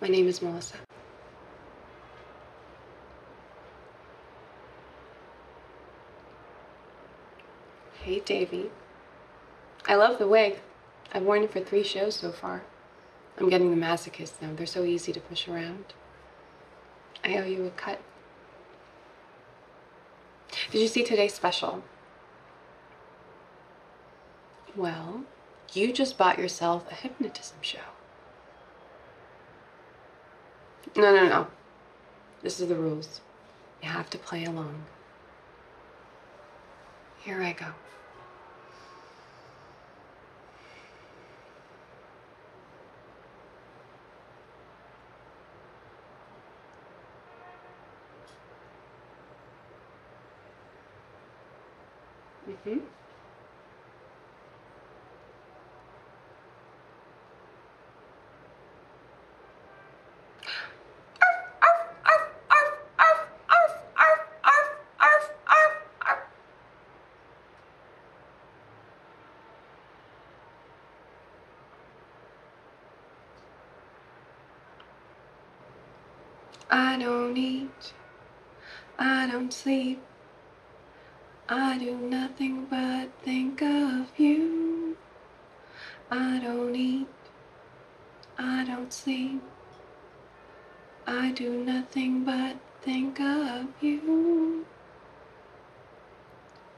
My name is Melissa. Hey, Davy. I love the wig. I've worn it for three shows so far. I'm getting the masochist now. They're so easy to push around. I owe you a cut. Did you see today's special? Well, you just bought yourself a hypnotism show. No, no, no. This is the rules. You have to play along. Here I go. Mm-hmm. I don't eat, I don't sleep, I do nothing but think of you. I don't eat, I don't sleep, I do nothing but think of you.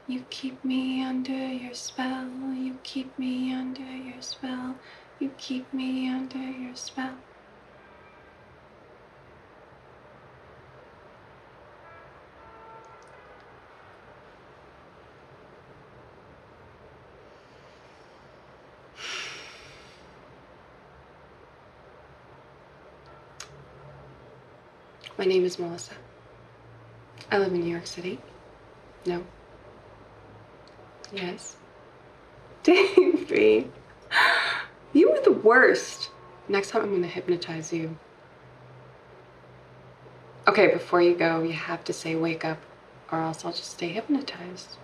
You keep me under your spell, you keep me under your spell, you keep me under your spell. My name is Melissa. I live in New York City. No. Yes. Davey. You were the worst. Next time I'm going to hypnotize you. Okay, before you go, you have to say wake up, or else I'll just stay hypnotized.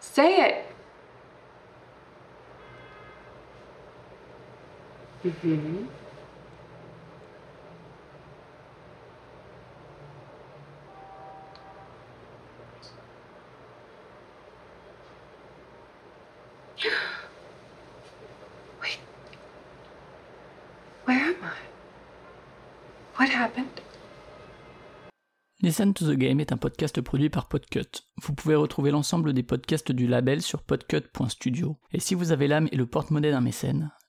Say it. Wait. Where am I? What happened? Listen to the Game est un podcast produit par Podcut. Vous pouvez retrouver l'ensemble des podcasts du label sur podcut.studio. Et si vous avez l'âme et le porte-monnaie d'un mécène,